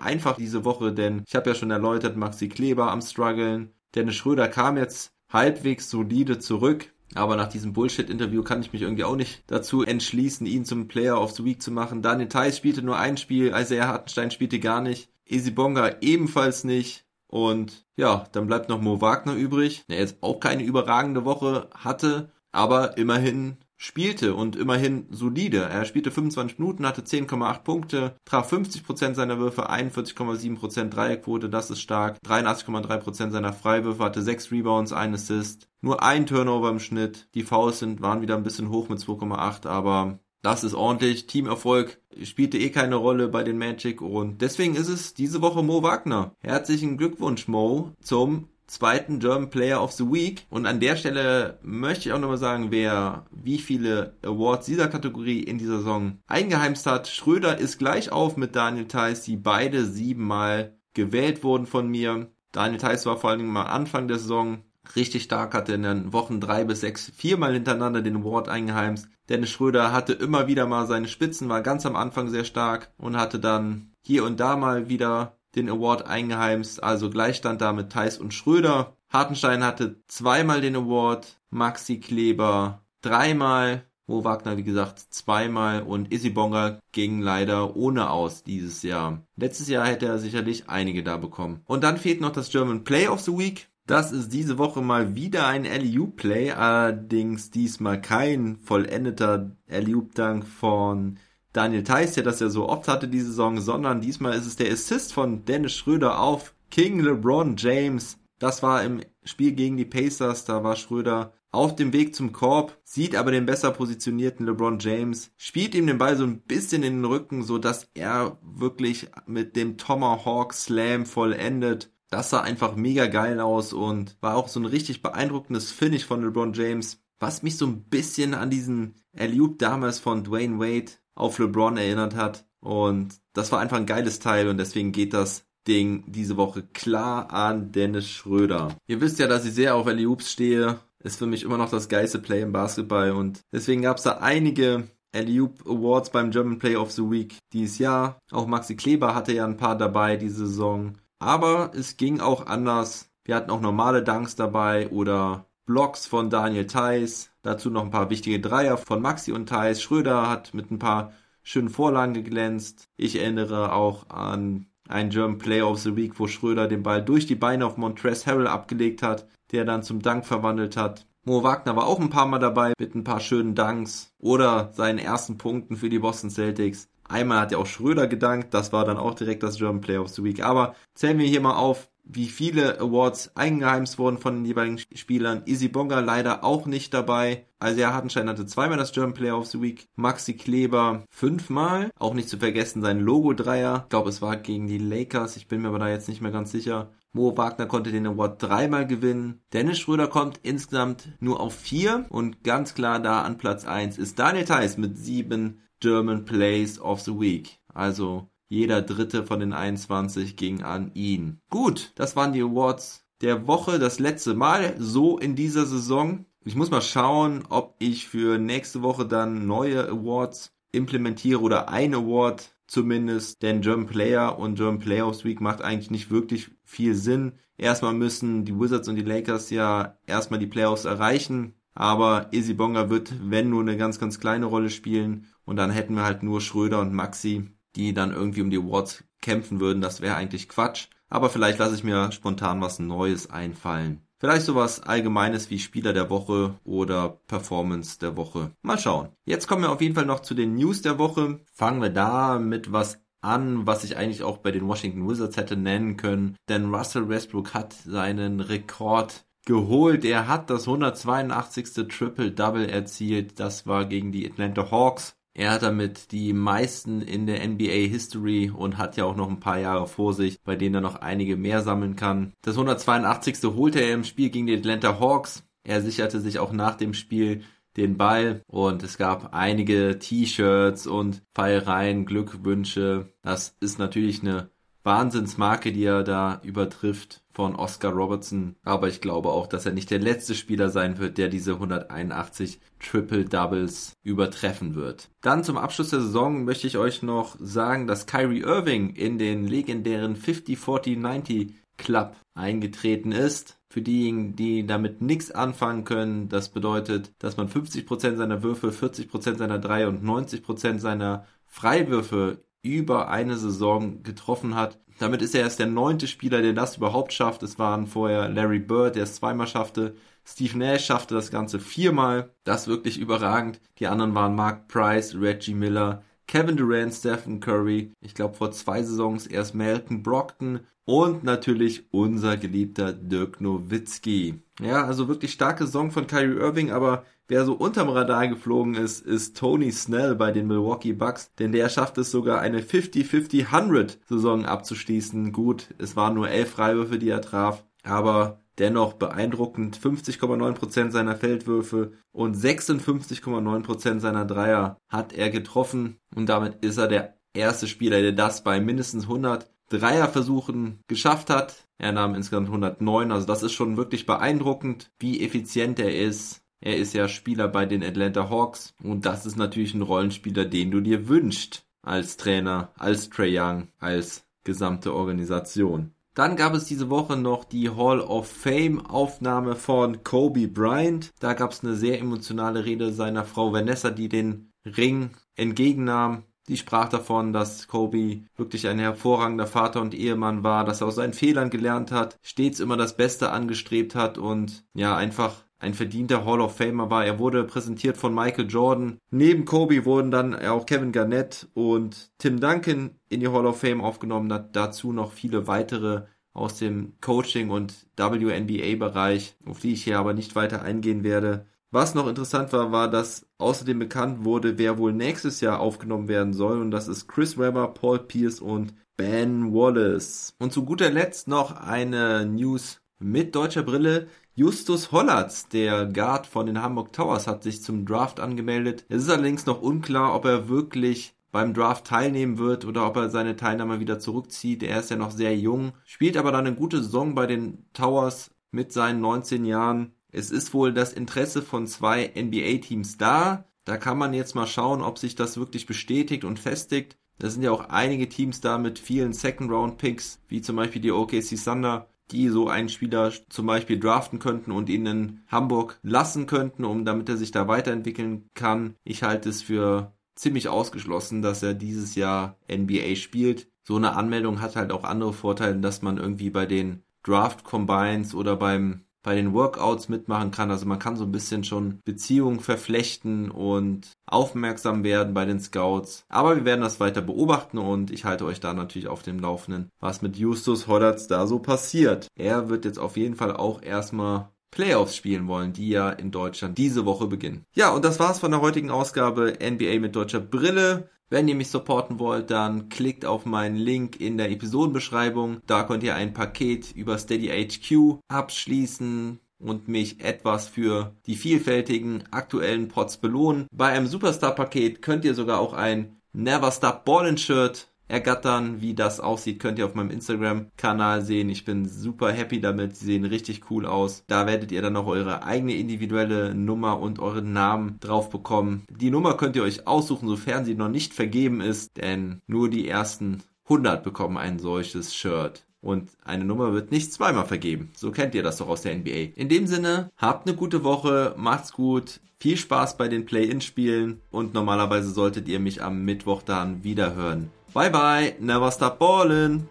einfach diese Woche, denn ich habe ja schon erläutert, Maxi Kleber am struggeln. Dennis Schröder kam jetzt halbwegs solide zurück. Aber nach diesem Bullshit-Interview kann ich mich irgendwie auch nicht dazu entschließen, ihn zum Player of the Week zu machen. Daniel Theiss spielte nur ein Spiel, Isaiah Hartenstein spielte gar nicht, Easy Bonga ebenfalls nicht. Und ja, dann bleibt noch Mo Wagner übrig, der jetzt auch keine überragende Woche hatte, aber immerhin spielte und immerhin solide. Er spielte 25 Minuten, hatte 10,8 Punkte, traf 50% seiner Würfe, 41,7% Dreierquote, das ist stark, 83,3% seiner Freiwürfe, hatte 6 Rebounds, 1 Assist, nur ein Turnover im Schnitt. Die Fouls sind, waren wieder ein bisschen hoch mit 2,8, aber das ist ordentlich. Teamerfolg spielte eh keine Rolle bei den Magic und deswegen ist es diese Woche Mo Wagner. Herzlichen Glückwunsch, Mo, zum zweiten German Player of the Week. Und an der Stelle möchte ich auch nochmal sagen, wer wie viele Awards dieser Kategorie in dieser Saison eingeheimst hat. Schröder ist gleich auf mit Daniel Theiss, die beide siebenmal gewählt wurden von mir. Daniel Theiss war vor allen Dingen mal Anfang der Saison richtig stark, hatte in den Wochen drei bis sechs viermal hintereinander den Award eingeheimst. Dennis Schröder hatte immer wieder mal seine Spitzen, war ganz am Anfang sehr stark und hatte dann hier und da mal wieder den Award eingeheimst, also Gleichstand da mit Theis und Schröder. Hartenstein hatte zweimal den Award, Maxi Kleber dreimal, Mo Wagner, wie gesagt, zweimal und Izzy Bonga ging leider ohne aus dieses Jahr. Letztes Jahr hätte er sicherlich einige da bekommen. Und dann fehlt noch das German Play of the Week. Das ist diese Woche mal wieder ein LU-Play, allerdings diesmal kein vollendeter LU-Dank von Daniel Theiss, der das ja so oft hatte diese Saison, sondern diesmal ist es der Assist von Dennis Schröder auf King LeBron James. Das war im Spiel gegen die Pacers, da war Schröder auf dem Weg zum Korb, sieht aber den besser positionierten LeBron James, spielt ihm den Ball so ein bisschen in den Rücken, so dass er wirklich mit dem Tomahawk Slam vollendet. Das sah einfach mega geil aus und war auch so ein richtig beeindruckendes Finish von LeBron James, was mich so ein bisschen an diesen Alley-Oop damals von Dwayne Wade auf LeBron erinnert hat. Und das war einfach ein geiles Teil und deswegen geht das Ding diese Woche klar an Dennis Schröder. Ihr wisst ja, dass ich sehr auf Alley Oops stehe. Ist für mich immer noch das geilste Play im Basketball und deswegen gab es da einige Alley Oop Awards beim German Play of the Week dieses Jahr. Auch Maxi Kleber hatte ja ein paar dabei diese Saison. Aber es ging auch anders. Wir hatten auch normale Dunks dabei oder Blocks von Daniel Theiss, dazu noch ein paar wichtige Dreier von Maxi und Theiss. Schröder hat mit ein paar schönen Vorlagen geglänzt. Ich erinnere auch an einen German Player of the Week, wo Schröder den Ball durch die Beine auf Montrezl Harrell abgelegt hat, der dann zum Dank verwandelt hat. Mo Wagner war auch ein paar Mal dabei mit ein paar schönen Danks oder seinen ersten Punkten für die Boston Celtics. Einmal hat ja auch Schröder gedankt, das war dann auch direkt das German Player of the Week. Aber zählen wir hier mal auf. Wie viele Awards eingeheimst wurden von den jeweiligen Spielern. Easy Bonga leider auch nicht dabei. Also er Hartenstein hatte zweimal das German Player of the Week. Maxi Kleber fünfmal. Auch nicht zu vergessen sein Logo-Dreier. Ich glaube, es war gegen die Lakers. Ich bin mir aber da jetzt nicht mehr ganz sicher. Mo Wagner konnte den Award dreimal gewinnen. Dennis Schröder kommt insgesamt nur auf vier. Und ganz klar da an Platz eins ist Daniel Theiss mit sieben German Plays of the Week. Also jeder dritte von den 21 ging an ihn. Gut, das waren die Awards der Woche, das letzte Mal so in dieser Saison. Ich muss mal schauen, ob ich für nächste Woche dann neue Awards implementiere oder ein Award zumindest, denn German Player und German Playoffs Week macht eigentlich nicht wirklich viel Sinn. Erstmal müssen die Wizards und die Lakers ja erstmal die Playoffs erreichen, aber Izzy Bonga wird, wenn nur eine ganz, ganz kleine Rolle spielen und dann hätten wir halt nur Schröder und Maxi die dann irgendwie um die Awards kämpfen würden. Das wäre eigentlich Quatsch. Aber vielleicht lasse ich mir spontan was Neues einfallen. Vielleicht sowas Allgemeines wie Spieler der Woche oder Performance der Woche. Mal schauen. Jetzt kommen wir auf jeden Fall noch zu den News der Woche. Fangen wir da mit was an, was ich eigentlich auch bei den Washington Wizards hätte nennen können. Denn Russell Westbrook hat seinen Rekord geholt. Er hat das 182. Triple-Double erzielt. Das war gegen die Atlanta Hawks. Er hat damit die meisten in der NBA History und hat ja auch noch ein paar Jahre vor sich, bei denen er noch einige mehr sammeln kann. Das 182. holte er im Spiel gegen die Atlanta Hawks. Er sicherte sich auch nach dem Spiel den Ball und es gab einige T-Shirts und Feiereien, Glückwünsche. Das ist natürlich eine Wahnsinnsmarke, die er da übertrifft von Oscar Robertson. Aber ich glaube auch, dass er nicht der letzte Spieler sein wird, der diese 181 Triple Doubles übertreffen wird. Dann zum Abschluss der Saison möchte ich euch noch sagen, dass Kyrie Irving in den legendären 50-40-90 Club eingetreten ist. Für diejenigen, die damit nichts anfangen können, das bedeutet, dass man 50% seiner Würfe, 40% seiner Dreier und 90% seiner Freiwürfe über eine Saison getroffen hat. Damit ist er erst der neunte Spieler, der das überhaupt schafft. Es waren vorher Larry Bird, der es zweimal schaffte. Steve Nash schaffte das Ganze viermal. Das wirklich überragend. Die anderen waren Mark Price, Reggie Miller, Kevin Durant, Stephen Curry. Ich glaube vor zwei Saisons erst Malcolm Brockton und natürlich unser geliebter Dirk Nowitzki. Ja, also wirklich starke Saison von Kyrie Irving, aber Wer so unterm Radar geflogen ist, ist Tony Snell bei den Milwaukee Bucks, denn der schafft es sogar eine 50-50-100 Saison abzuschließen. Gut, es waren nur elf Freiwürfe, die er traf, aber dennoch beeindruckend 50,9% seiner Feldwürfe und 56,9% seiner Dreier hat er getroffen und damit ist er der erste Spieler, der das bei mindestens 100 Dreierversuchen geschafft hat. Er nahm insgesamt 109, also das ist schon wirklich beeindruckend, wie effizient er ist er ist ja Spieler bei den Atlanta Hawks und das ist natürlich ein Rollenspieler, den du dir wünschst als Trainer, als Trey Young, als gesamte Organisation. Dann gab es diese Woche noch die Hall of Fame Aufnahme von Kobe Bryant. Da gab es eine sehr emotionale Rede seiner Frau Vanessa, die den Ring entgegennahm. Die sprach davon, dass Kobe wirklich ein hervorragender Vater und Ehemann war, dass er aus seinen Fehlern gelernt hat, stets immer das Beste angestrebt hat und ja, einfach ein verdienter Hall of Famer war. Er wurde präsentiert von Michael Jordan. Neben Kobe wurden dann auch Kevin Garnett und Tim Duncan in die Hall of Fame aufgenommen. Dazu noch viele weitere aus dem Coaching und WNBA-Bereich, auf die ich hier aber nicht weiter eingehen werde. Was noch interessant war, war, dass außerdem bekannt wurde, wer wohl nächstes Jahr aufgenommen werden soll. Und das ist Chris Webber, Paul Pierce und Ben Wallace. Und zu guter Letzt noch eine News mit deutscher Brille. Justus Hollatz, der Guard von den Hamburg Towers, hat sich zum Draft angemeldet. Es ist allerdings noch unklar, ob er wirklich beim Draft teilnehmen wird oder ob er seine Teilnahme wieder zurückzieht. Er ist ja noch sehr jung, spielt aber dann eine gute Saison bei den Towers mit seinen 19 Jahren. Es ist wohl das Interesse von zwei NBA-Teams da. Da kann man jetzt mal schauen, ob sich das wirklich bestätigt und festigt. Da sind ja auch einige Teams da mit vielen Second-Round-Picks, wie zum Beispiel die OKC Thunder die so einen Spieler zum Beispiel draften könnten und ihn in Hamburg lassen könnten, um damit er sich da weiterentwickeln kann. Ich halte es für ziemlich ausgeschlossen, dass er dieses Jahr NBA spielt. So eine Anmeldung hat halt auch andere Vorteile, dass man irgendwie bei den Draft Combines oder beim bei den Workouts mitmachen kann. Also man kann so ein bisschen schon Beziehungen verflechten und aufmerksam werden bei den Scouts. Aber wir werden das weiter beobachten und ich halte euch da natürlich auf dem Laufenden, was mit Justus Hodderts da so passiert. Er wird jetzt auf jeden Fall auch erstmal Playoffs spielen wollen, die ja in Deutschland diese Woche beginnen. Ja, und das war's von der heutigen Ausgabe NBA mit deutscher Brille. Wenn ihr mich supporten wollt, dann klickt auf meinen Link in der Episodenbeschreibung. Da könnt ihr ein Paket über Steady HQ abschließen und mich etwas für die vielfältigen aktuellen Pots belohnen. Bei einem Superstar-Paket könnt ihr sogar auch ein Never Stop Ballin Shirt ergattern. Wie das aussieht, könnt ihr auf meinem Instagram-Kanal sehen. Ich bin super happy damit. Sie sehen richtig cool aus. Da werdet ihr dann noch eure eigene individuelle Nummer und euren Namen drauf bekommen. Die Nummer könnt ihr euch aussuchen, sofern sie noch nicht vergeben ist, denn nur die ersten 100 bekommen ein solches Shirt. Und eine Nummer wird nicht zweimal vergeben. So kennt ihr das doch aus der NBA. In dem Sinne, habt eine gute Woche, macht's gut, viel Spaß bei den Play-In-Spielen und normalerweise solltet ihr mich am Mittwoch dann wieder hören. Bye bye, never stop ballin'.